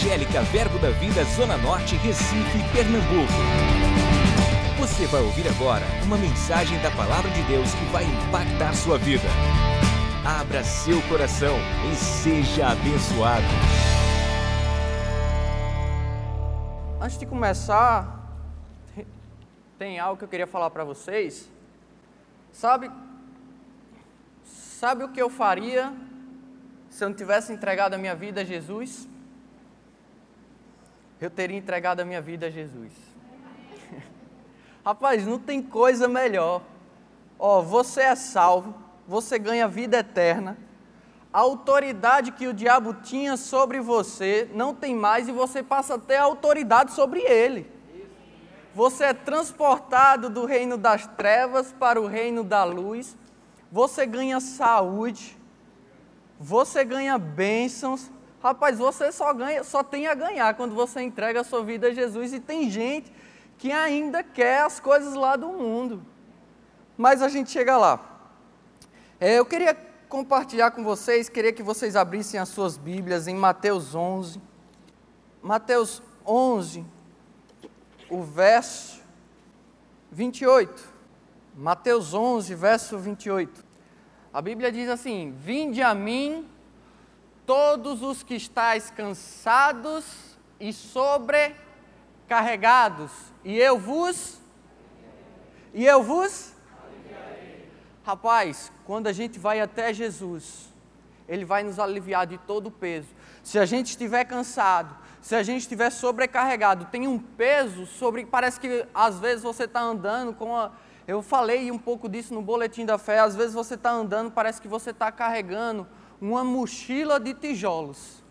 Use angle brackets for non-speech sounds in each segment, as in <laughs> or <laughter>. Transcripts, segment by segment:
Evangélica Verbo da Vida Zona Norte, Recife, Pernambuco. Você vai ouvir agora uma mensagem da Palavra de Deus que vai impactar sua vida. Abra seu coração e seja abençoado. Antes de começar, tem algo que eu queria falar para vocês. Sabe, sabe o que eu faria se eu não tivesse entregado a minha vida a Jesus? Eu teria entregado a minha vida a Jesus. <laughs> Rapaz, não tem coisa melhor. Ó, você é salvo, você ganha vida eterna. A autoridade que o diabo tinha sobre você não tem mais e você passa a ter autoridade sobre ele. Você é transportado do reino das trevas para o reino da luz. Você ganha saúde. Você ganha bênçãos. Rapaz, você só ganha, só tem a ganhar quando você entrega a sua vida a Jesus e tem gente que ainda quer as coisas lá do mundo. Mas a gente chega lá. É, eu queria compartilhar com vocês, queria que vocês abrissem as suas Bíblias em Mateus 11. Mateus 11, o verso 28. Mateus 11, verso 28. A Bíblia diz assim: Vinde a mim, todos os que estáis cansados e sobrecarregados, e eu vos e eu vos Rapaz, quando a gente vai até Jesus, ele vai nos aliviar de todo o peso. Se a gente estiver cansado, se a gente estiver sobrecarregado, tem um peso sobre. Parece que às vezes você está andando com a. Eu falei um pouco disso no boletim da fé. Às vezes você está andando, parece que você está carregando uma mochila de tijolos.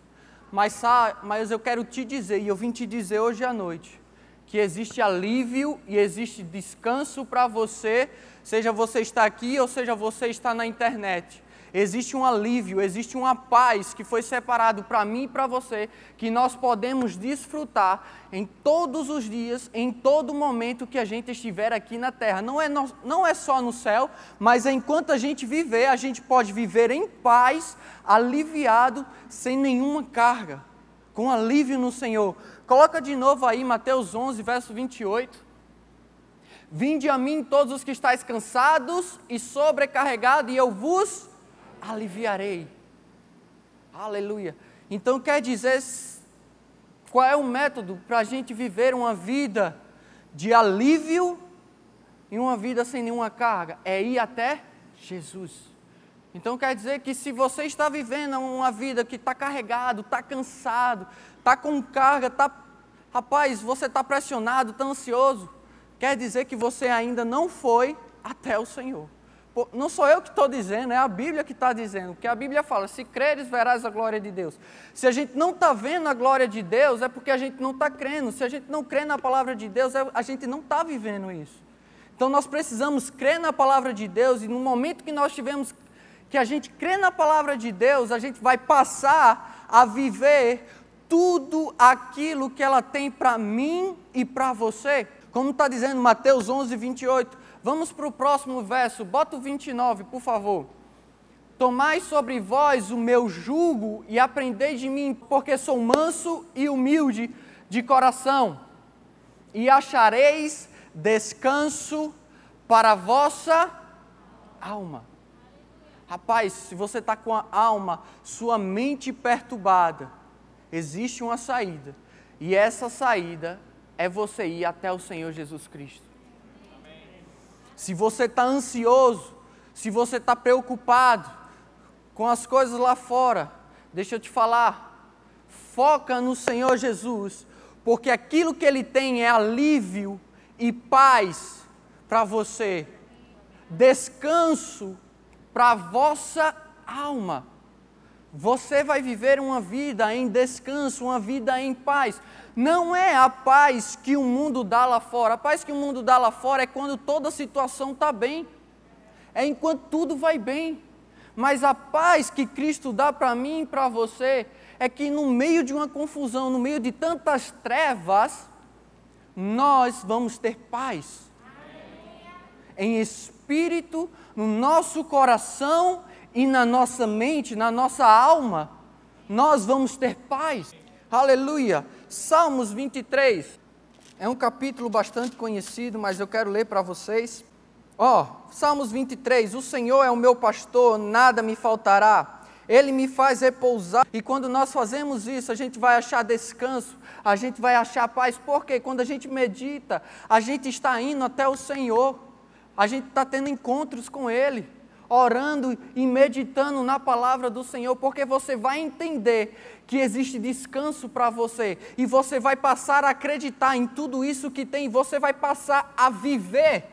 Mas, mas eu quero te dizer, e eu vim te dizer hoje à noite, que existe alívio e existe descanso para você, seja você está aqui ou seja você está na internet existe um alívio, existe uma paz que foi separado para mim e para você, que nós podemos desfrutar em todos os dias, em todo momento que a gente estiver aqui na terra. Não é, no, não é só no céu, mas enquanto a gente viver, a gente pode viver em paz, aliviado, sem nenhuma carga, com alívio no Senhor. Coloca de novo aí Mateus 11, verso 28. Vinde a mim todos os que estáis cansados e sobrecarregados, e eu vos aliviarei. Aleluia. Então quer dizer, qual é o método para a gente viver uma vida de alívio e uma vida sem nenhuma carga? É ir até Jesus. Então quer dizer que se você está vivendo uma vida que está carregado, está cansado, está com carga, está, rapaz, você está pressionado, está ansioso, quer dizer que você ainda não foi até o Senhor não sou eu que estou dizendo, é a Bíblia que está dizendo, porque a Bíblia fala: se creres, verás a glória de Deus. Se a gente não está vendo a glória de Deus, é porque a gente não está crendo. Se a gente não crê na palavra de Deus, é, a gente não está vivendo isso. Então nós precisamos crer na palavra de Deus, e no momento que nós tivermos que a gente crê na palavra de Deus, a gente vai passar a viver tudo aquilo que ela tem para mim e para você. Como está dizendo Mateus 11, 28. Vamos para o próximo verso, bota o 29, por favor. Tomai sobre vós o meu jugo e aprendei de mim, porque sou manso e humilde de coração, e achareis descanso para a vossa alma. Rapaz, se você está com a alma, sua mente perturbada, existe uma saída, e essa saída é você ir até o Senhor Jesus Cristo se você está ansioso, se você está preocupado com as coisas lá fora, deixa eu te falar, foca no Senhor Jesus, porque aquilo que Ele tem é alívio e paz para você, descanso para a vossa alma. Você vai viver uma vida em descanso, uma vida em paz não é a paz que o mundo dá lá fora. A paz que o mundo dá lá fora é quando toda a situação está bem, é enquanto tudo vai bem. Mas a paz que Cristo dá para mim e para você é que no meio de uma confusão, no meio de tantas trevas, nós vamos ter paz. Em espírito, no nosso coração e na nossa mente, na nossa alma, nós vamos ter paz. Aleluia. Salmos 23. É um capítulo bastante conhecido, mas eu quero ler para vocês. Ó, oh, Salmos 23. O Senhor é o meu pastor, nada me faltará. Ele me faz repousar. E quando nós fazemos isso, a gente vai achar descanso, a gente vai achar paz. Porque quando a gente medita, a gente está indo até o Senhor, a gente está tendo encontros com Ele, orando e meditando na palavra do Senhor, porque você vai entender que existe descanso para você e você vai passar a acreditar em tudo isso que tem, você vai passar a viver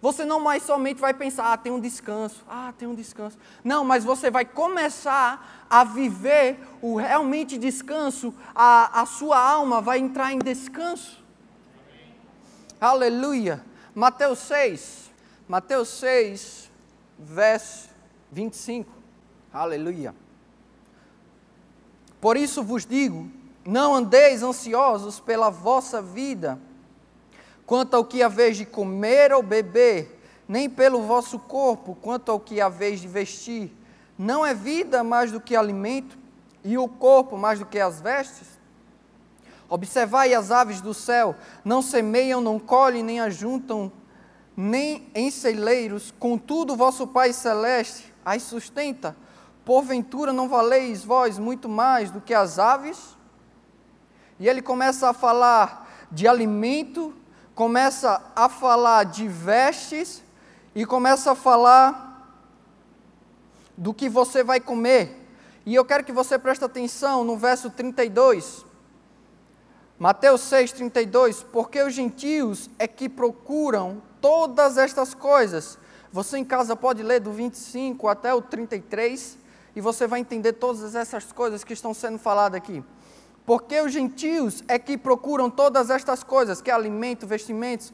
você não mais somente vai pensar, ah, tem um descanso, ah, tem um descanso. Não, mas você vai começar a viver o realmente descanso, a, a sua alma vai entrar em descanso. Aleluia. Mateus 6, Mateus 6, verso 25. Aleluia. Por isso vos digo: não andeis ansiosos pela vossa vida quanto ao que haveis de comer ou beber, nem pelo vosso corpo, quanto ao que haveis de vestir. Não é vida mais do que alimento, e o corpo mais do que as vestes? Observai as aves do céu, não semeiam, não colhem, nem ajuntam, nem em celeiros, contudo vosso Pai Celeste as sustenta. Porventura não valeis vós muito mais do que as aves? E ele começa a falar de alimento começa a falar de vestes e começa a falar do que você vai comer. E eu quero que você preste atenção no verso 32. Mateus 6, 32. Porque os gentios é que procuram todas estas coisas. Você em casa pode ler do 25 até o 33 e você vai entender todas essas coisas que estão sendo faladas aqui. Porque os gentios é que procuram todas estas coisas, que é alimento, vestimentos,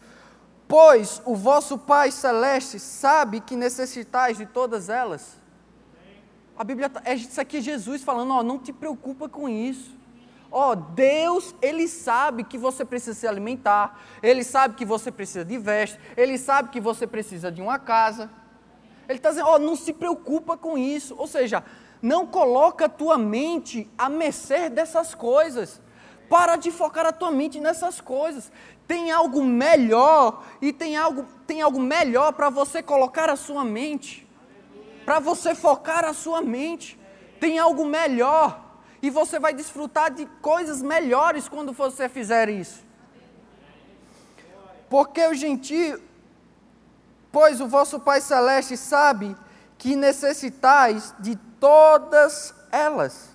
pois o vosso Pai Celeste sabe que necessitais de todas elas. A Bíblia, tá, é isso aqui é Jesus falando, ó, não te preocupa com isso. Ó, Deus, Ele sabe que você precisa se alimentar, Ele sabe que você precisa de veste, Ele sabe que você precisa de uma casa. Ele está dizendo, ó, não se preocupa com isso. Ou seja, não coloca a tua mente a mercê dessas coisas. Para de focar a tua mente nessas coisas. Tem algo melhor e tem algo, tem algo melhor para você colocar a sua mente. Para você focar a sua mente. Tem algo melhor. E você vai desfrutar de coisas melhores quando você fizer isso. Porque o gentio, pois o vosso Pai Celeste sabe que necessitais de todas elas.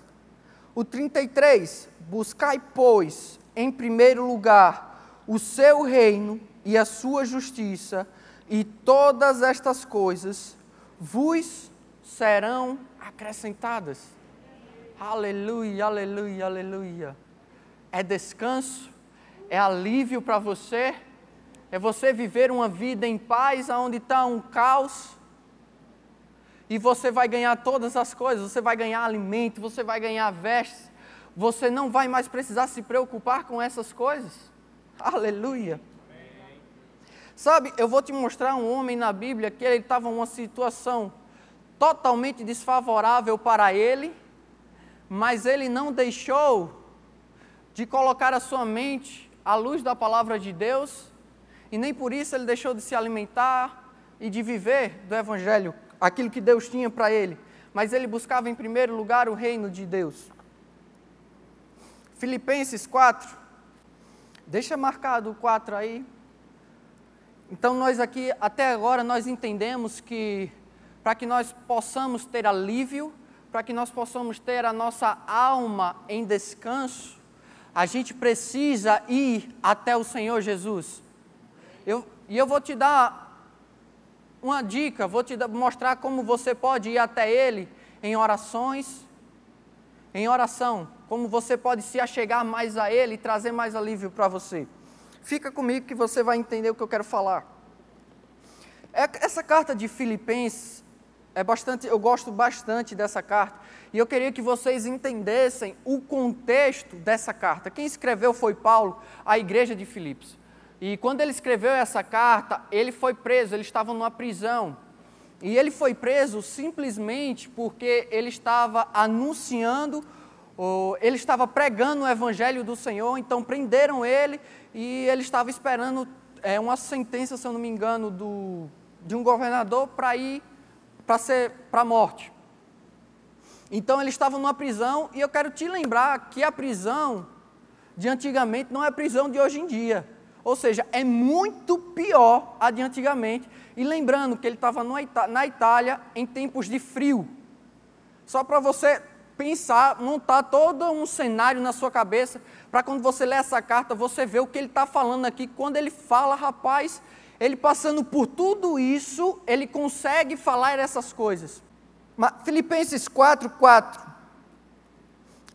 O 33, buscai, pois, em primeiro lugar o seu reino e a sua justiça, e todas estas coisas vos serão acrescentadas. Aleluia, aleluia, aleluia. É descanso, é alívio para você, é você viver uma vida em paz, onde está um caos e você vai ganhar todas as coisas, você vai ganhar alimento, você vai ganhar vestes, você não vai mais precisar se preocupar com essas coisas. Aleluia. Sabe, eu vou te mostrar um homem na Bíblia que ele estava em uma situação totalmente desfavorável para ele, mas ele não deixou de colocar a sua mente à luz da palavra de Deus, e nem por isso ele deixou de se alimentar e de viver do Evangelho aquilo que Deus tinha para ele, mas ele buscava em primeiro lugar o reino de Deus. Filipenses 4, deixa marcado o 4 aí. Então nós aqui, até agora, nós entendemos que para que nós possamos ter alívio, para que nós possamos ter a nossa alma em descanso, a gente precisa ir até o Senhor Jesus. Eu, e eu vou te dar uma dica, vou te mostrar como você pode ir até Ele em orações, em oração, como você pode se achegar mais a Ele e trazer mais alívio para você. Fica comigo que você vai entender o que eu quero falar. É, essa carta de Filipenses é bastante, eu gosto bastante dessa carta e eu queria que vocês entendessem o contexto dessa carta. Quem escreveu foi Paulo, à igreja de Filipos. E quando ele escreveu essa carta, ele foi preso, ele estava numa prisão. E ele foi preso simplesmente porque ele estava anunciando ele estava pregando o evangelho do Senhor, então prenderam ele e ele estava esperando é, uma sentença, se eu não me engano, do, de um governador para ir para ser para a morte. Então ele estava numa prisão e eu quero te lembrar que a prisão de antigamente não é a prisão de hoje em dia. Ou seja, é muito pior a de antigamente. E lembrando que ele estava na Itália em tempos de frio. Só para você pensar, montar todo um cenário na sua cabeça, para quando você lê essa carta, você ver o que ele está falando aqui. Quando ele fala, rapaz, ele passando por tudo isso, ele consegue falar essas coisas. Filipenses 4, 4.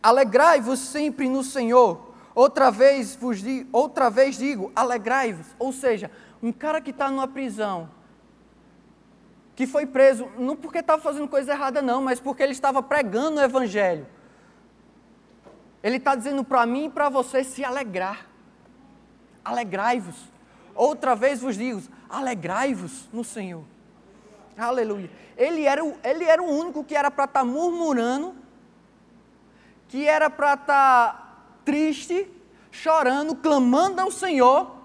Alegrai-vos sempre no Senhor. Outra vez vos digo, outra vez digo, alegrai-vos. Ou seja, um cara que está numa prisão, que foi preso, não porque estava fazendo coisa errada, não, mas porque ele estava pregando o Evangelho. Ele está dizendo para mim e para você se alegrar. Alegrai-vos. Outra vez vos digo, alegrai-vos no Senhor. Aleluia. Ele era, o, ele era o único que era para estar tá murmurando, que era para estar tá triste, chorando, clamando ao Senhor,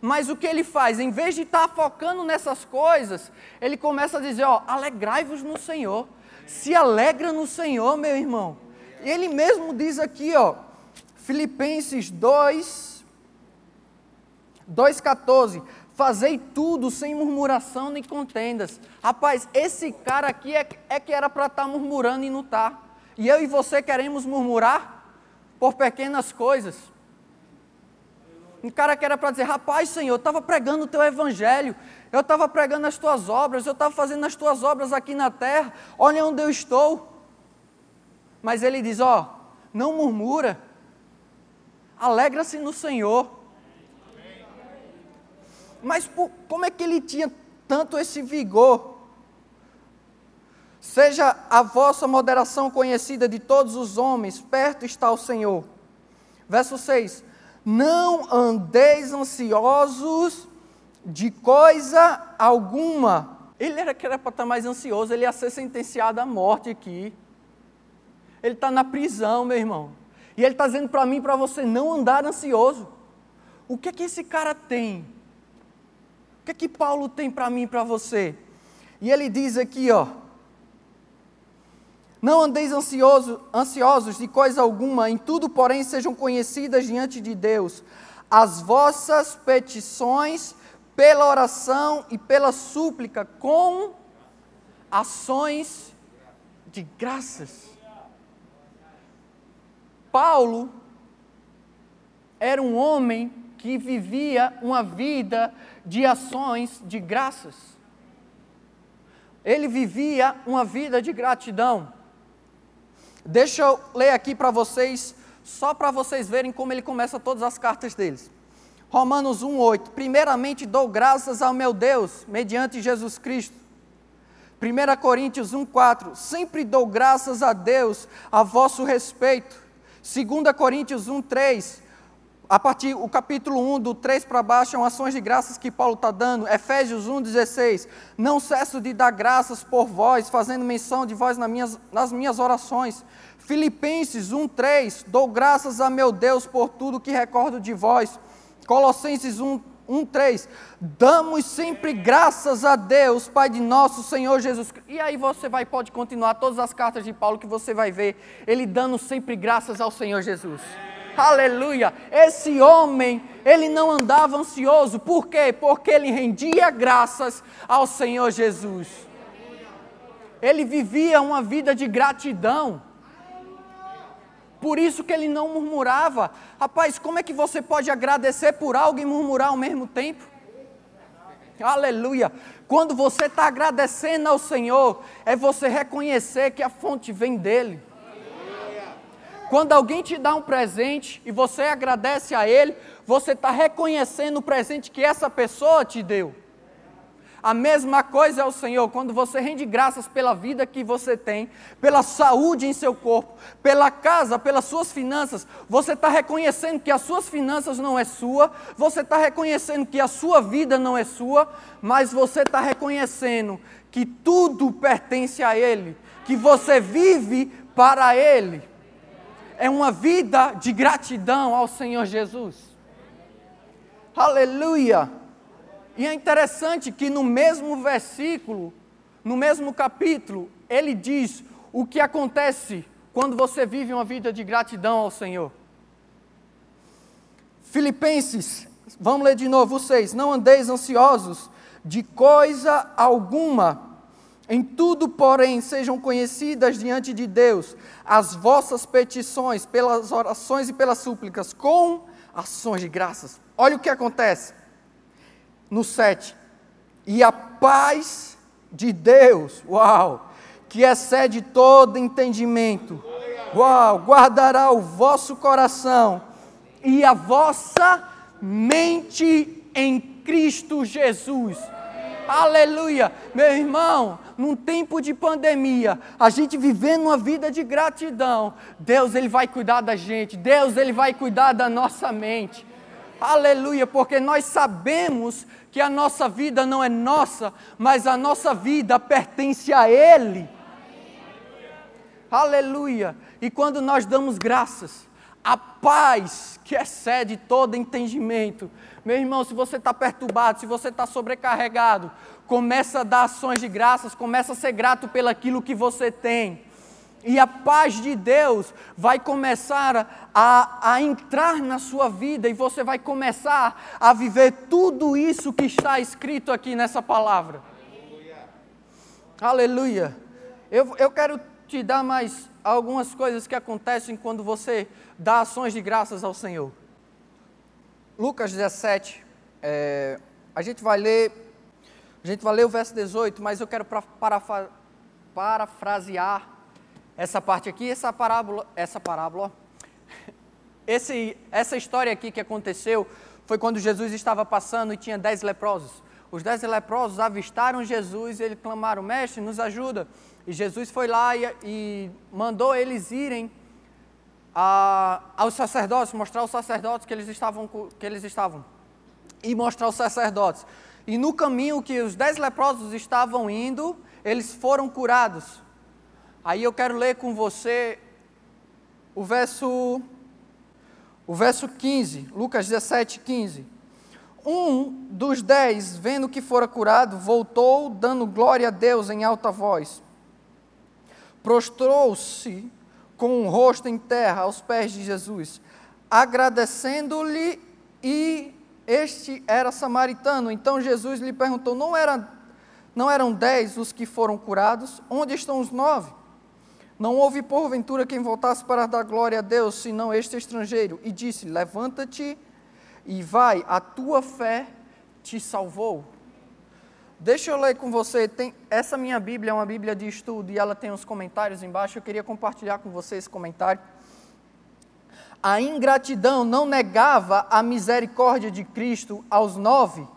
mas o que ele faz? Em vez de estar focando nessas coisas, ele começa a dizer: ó, alegrai-vos no Senhor. Se alegra no Senhor, meu irmão. Ele mesmo diz aqui, ó, Filipenses 2, 2,14: Fazei tudo sem murmuração nem contendas. Rapaz, esse cara aqui é, é que era para estar tá murmurando e não está. E eu e você queremos murmurar por pequenas coisas. Um cara que era para dizer, rapaz, Senhor, eu estava pregando o teu evangelho, eu estava pregando as tuas obras, eu estava fazendo as tuas obras aqui na terra, olha onde eu estou. Mas ele diz: ó, não murmura, alegra-se no Senhor. Mas por, como é que ele tinha tanto esse vigor? Seja a vossa moderação conhecida de todos os homens, perto está o Senhor. Verso 6: não andeis ansiosos de coisa alguma. Ele era que era para estar mais ansioso, ele ia ser sentenciado à morte aqui. Ele está na prisão, meu irmão. E ele está dizendo para mim para você não andar ansioso. O que é que esse cara tem? O que é que Paulo tem para mim e para você? E ele diz aqui, ó, não andeis ansioso, ansiosos de coisa alguma, em tudo, porém, sejam conhecidas diante de Deus as vossas petições pela oração e pela súplica com ações de graças. Paulo era um homem que vivia uma vida de ações de graças. Ele vivia uma vida de gratidão. Deixa eu ler aqui para vocês, só para vocês verem como ele começa todas as cartas deles. Romanos 1,8: Primeiramente dou graças ao meu Deus, mediante Jesus Cristo. 1 Coríntios 1,4: Sempre dou graças a Deus a vosso respeito. 2 Coríntios 1,3: a partir o capítulo 1, do 3 para baixo, são ações de graças que Paulo está dando. Efésios 1,16. Não cesso de dar graças por vós, fazendo menção de vós nas minhas, nas minhas orações. Filipenses 1,3. Dou graças a meu Deus por tudo que recordo de vós. Colossenses 1, 1,3. Damos sempre graças a Deus, Pai de nosso Senhor Jesus Cristo. E aí você vai, pode continuar todas as cartas de Paulo que você vai ver, ele dando sempre graças ao Senhor Jesus. Aleluia! Esse homem, ele não andava ansioso. Por quê? Porque ele rendia graças ao Senhor Jesus. Ele vivia uma vida de gratidão. Por isso que ele não murmurava. Rapaz, como é que você pode agradecer por algo e murmurar ao mesmo tempo? Aleluia! Quando você está agradecendo ao Senhor, é você reconhecer que a fonte vem dEle. Quando alguém te dá um presente e você agradece a ele, você está reconhecendo o presente que essa pessoa te deu. A mesma coisa é o Senhor, quando você rende graças pela vida que você tem, pela saúde em seu corpo, pela casa, pelas suas finanças, você está reconhecendo que as suas finanças não é sua, você está reconhecendo que a sua vida não é sua, mas você está reconhecendo que tudo pertence a Ele, que você vive para Ele. É uma vida de gratidão ao Senhor Jesus. Aleluia! E é interessante que no mesmo versículo, no mesmo capítulo, ele diz o que acontece quando você vive uma vida de gratidão ao Senhor. Filipenses, vamos ler de novo, vocês, não andeis ansiosos de coisa alguma, em tudo, porém, sejam conhecidas diante de Deus as vossas petições, pelas orações e pelas súplicas, com ações de graças. Olha o que acontece no 7. E a paz de Deus, uau, que excede todo entendimento, uau, guardará o vosso coração e a vossa mente em Cristo Jesus. Aleluia! Meu irmão, num tempo de pandemia, a gente vivendo uma vida de gratidão, Deus ele vai cuidar da gente, Deus ele vai cuidar da nossa mente. Aleluia, porque nós sabemos que a nossa vida não é nossa, mas a nossa vida pertence a Ele. Aleluia. E quando nós damos graças, a paz que excede todo entendimento. Meu irmão, se você está perturbado, se você está sobrecarregado, começa a dar ações de graças, começa a ser grato pelaquilo que você tem. E a paz de Deus vai começar a, a entrar na sua vida e você vai começar a viver tudo isso que está escrito aqui nessa palavra. Aleluia. Aleluia. Eu, eu quero te dar mais algumas coisas que acontecem quando você dá ações de graças ao Senhor. Lucas 17, é, a gente vai ler, a gente vai ler o verso 18, mas eu quero para, parafrasear essa parte aqui, essa parábola, essa parábola, <laughs> esse, essa história aqui que aconteceu foi quando Jesus estava passando e tinha dez leprosos. Os dez leprosos avistaram Jesus e eles clamaram, mestre, nos ajuda. E Jesus foi lá e, e mandou eles irem a, aos sacerdotes, mostrar aos sacerdotes que eles estavam, que eles estavam. E mostrar aos sacerdotes. E no caminho que os dez leprosos estavam indo, eles foram curados. Aí eu quero ler com você o verso, o verso 15, Lucas 17, 15. Um dos dez, vendo que fora curado, voltou, dando glória a Deus em alta voz. Prostrou-se com o rosto em terra aos pés de Jesus, agradecendo-lhe, e este era samaritano. Então Jesus lhe perguntou: Não, era, não eram dez os que foram curados? Onde estão os nove? Não houve porventura quem voltasse para dar glória a Deus, senão este estrangeiro. E disse: Levanta-te e vai, a tua fé te salvou. Deixa eu ler com você. Tem, essa minha Bíblia é uma Bíblia de estudo e ela tem uns comentários embaixo. Eu queria compartilhar com você esse comentário. A ingratidão não negava a misericórdia de Cristo aos nove,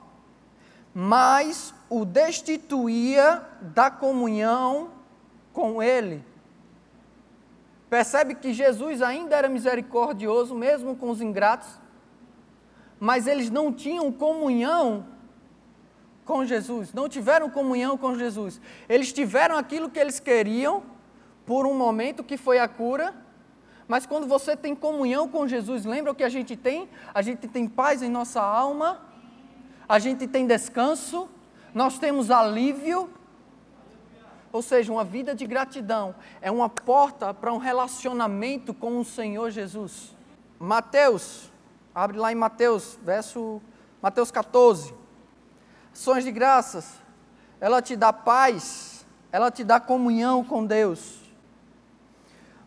mas o destituía da comunhão com Ele. Percebe que Jesus ainda era misericordioso, mesmo com os ingratos, mas eles não tinham comunhão com Jesus, não tiveram comunhão com Jesus. Eles tiveram aquilo que eles queriam por um momento, que foi a cura, mas quando você tem comunhão com Jesus, lembra o que a gente tem? A gente tem paz em nossa alma, a gente tem descanso, nós temos alívio. Ou seja, uma vida de gratidão é uma porta para um relacionamento com o Senhor Jesus. Mateus, abre lá em Mateus, verso Mateus 14. Ações de graças, ela te dá paz, ela te dá comunhão com Deus.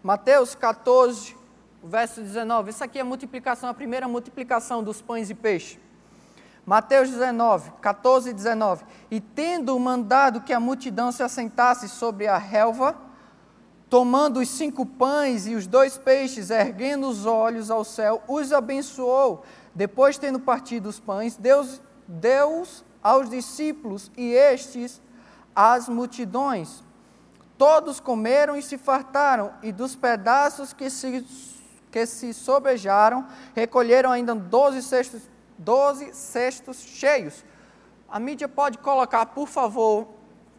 Mateus 14, verso 19. Isso aqui é a multiplicação, a primeira multiplicação dos pães e peixes. Mateus 19, 14 e 19. E tendo mandado que a multidão se assentasse sobre a relva, tomando os cinco pães e os dois peixes, erguendo os olhos ao céu, os abençoou. Depois, tendo partido os pães, Deus, Deus aos discípulos e estes às multidões. Todos comeram e se fartaram, e dos pedaços que se, que se sobejaram, recolheram ainda doze cestos, doze cestos cheios. A mídia pode colocar, por favor,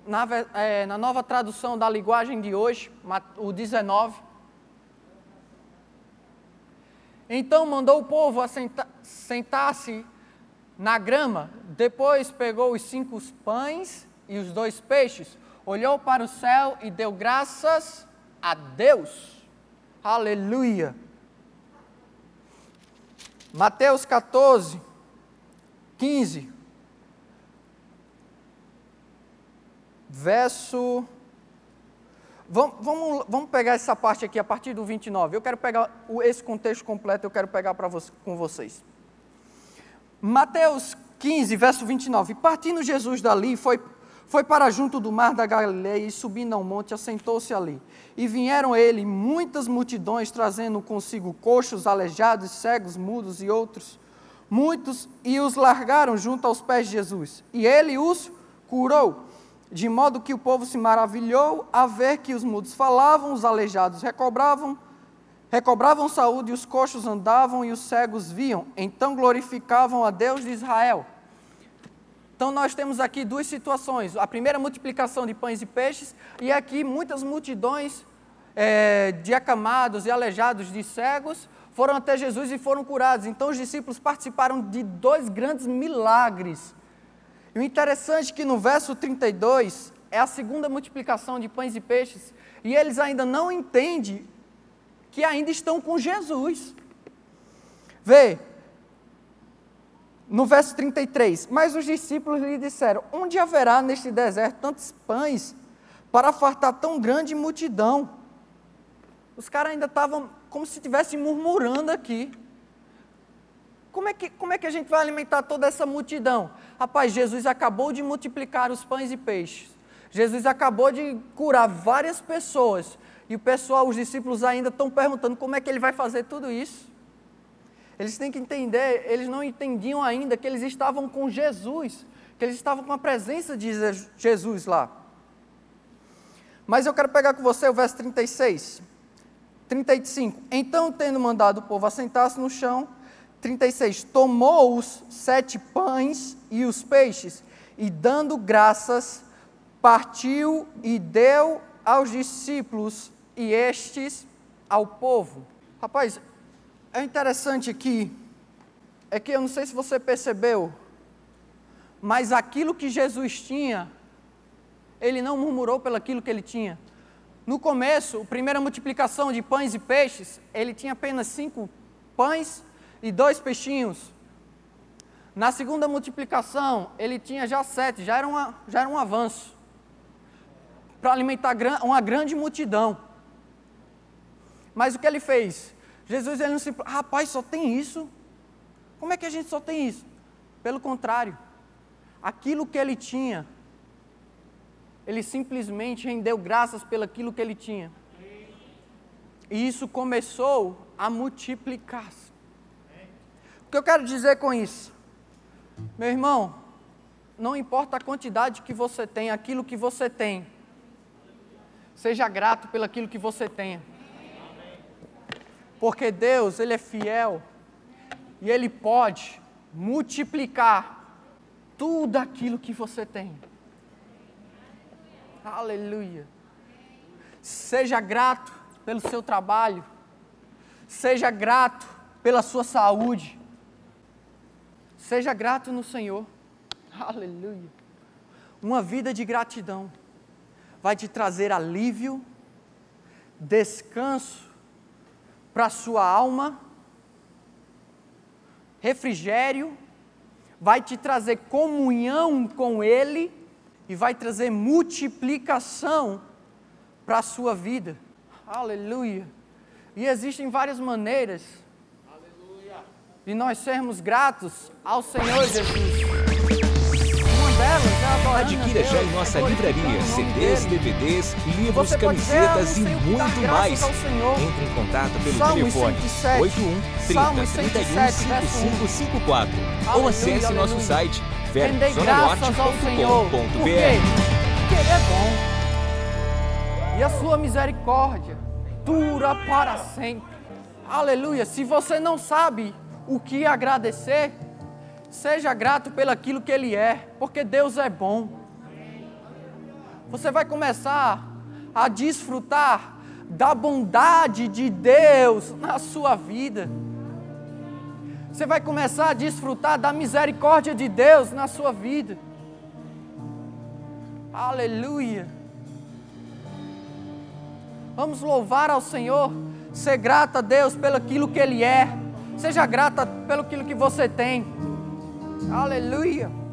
na, é, na nova tradução da linguagem de hoje, o 19. Então mandou o povo sentar-se na grama. Depois pegou os cinco pães e os dois peixes, olhou para o céu e deu graças a Deus. Aleluia. Mateus 14, 15. Verso. Vamos, vamos, pegar essa parte aqui a partir do 29. Eu quero pegar esse contexto completo, eu quero pegar para com vocês. Mateus 15, verso 29. Partindo Jesus dali, foi, foi para junto do mar da Galileia e subindo ao monte, assentou-se ali. E vieram ele muitas multidões, trazendo consigo coxos, aleijados, cegos, mudos e outros, muitos, e os largaram junto aos pés de Jesus. E ele os curou de modo que o povo se maravilhou a ver que os mudos falavam, os aleijados recobravam, recobravam saúde, os coxos andavam e os cegos viam. Então glorificavam a Deus de Israel. Então nós temos aqui duas situações: a primeira multiplicação de pães e peixes, e aqui muitas multidões é, de acamados e aleijados de cegos foram até Jesus e foram curados. Então os discípulos participaram de dois grandes milagres e o interessante é que no verso 32 é a segunda multiplicação de pães e peixes, e eles ainda não entendem que ainda estão com Jesus. Vê, no verso 33, mas os discípulos lhe disseram: Onde haverá neste deserto tantos pães para fartar tão grande multidão? Os caras ainda estavam como se estivessem murmurando aqui. Como é, que, como é que a gente vai alimentar toda essa multidão? Rapaz, Jesus acabou de multiplicar os pães e peixes. Jesus acabou de curar várias pessoas. E o pessoal, os discípulos ainda estão perguntando como é que ele vai fazer tudo isso. Eles têm que entender, eles não entendiam ainda que eles estavam com Jesus, que eles estavam com a presença de Jesus lá. Mas eu quero pegar com você o verso 36. 35. Então, tendo mandado o povo assentar-se no chão, 36: Tomou os sete pães e os peixes, e dando graças, partiu e deu aos discípulos, e estes ao povo. Rapaz, é interessante aqui, é que eu não sei se você percebeu, mas aquilo que Jesus tinha, ele não murmurou pelo aquilo que ele tinha. No começo, a primeira multiplicação de pães e peixes, ele tinha apenas cinco pães e dois peixinhos. Na segunda multiplicação, ele tinha já sete, já era, uma, já era um avanço. Para alimentar uma grande multidão. Mas o que ele fez? Jesus ele não se. Rapaz, só tem isso? Como é que a gente só tem isso? Pelo contrário, aquilo que ele tinha, ele simplesmente rendeu graças pelaquilo que ele tinha. E isso começou a multiplicar-se. O que eu quero dizer com isso? Meu irmão, não importa a quantidade que você tem, aquilo que você tem, seja grato pelo aquilo que você tenha. Porque Deus, Ele é fiel e Ele pode multiplicar tudo aquilo que você tem. Aleluia. Seja grato pelo seu trabalho, seja grato pela sua saúde, Seja grato no Senhor. Aleluia. Uma vida de gratidão vai te trazer alívio, descanso para a sua alma, refrigério, vai te trazer comunhão com Ele e vai trazer multiplicação para a sua vida. Aleluia. E existem várias maneiras de nós sermos gratos ao Senhor Jesus. Adquira já em nossa livraria CDs, DVDs, livros, camisetas e muito mais. Entre em contato pelo telefone 107, 81 30 31 5554 ou acesse nosso site verbozonanorte.com.br. Ele é bom. E a sua misericórdia dura para sempre. Aleluia. Se você não sabe o que agradecer, seja grato pelaquilo que Ele é, porque Deus é bom. Você vai começar a desfrutar da bondade de Deus na sua vida. Você vai começar a desfrutar da misericórdia de Deus na sua vida. Aleluia. Vamos louvar ao Senhor, ser grata a Deus pelo aquilo que Ele é. Seja grata pelo aquilo que você tem. Aleluia.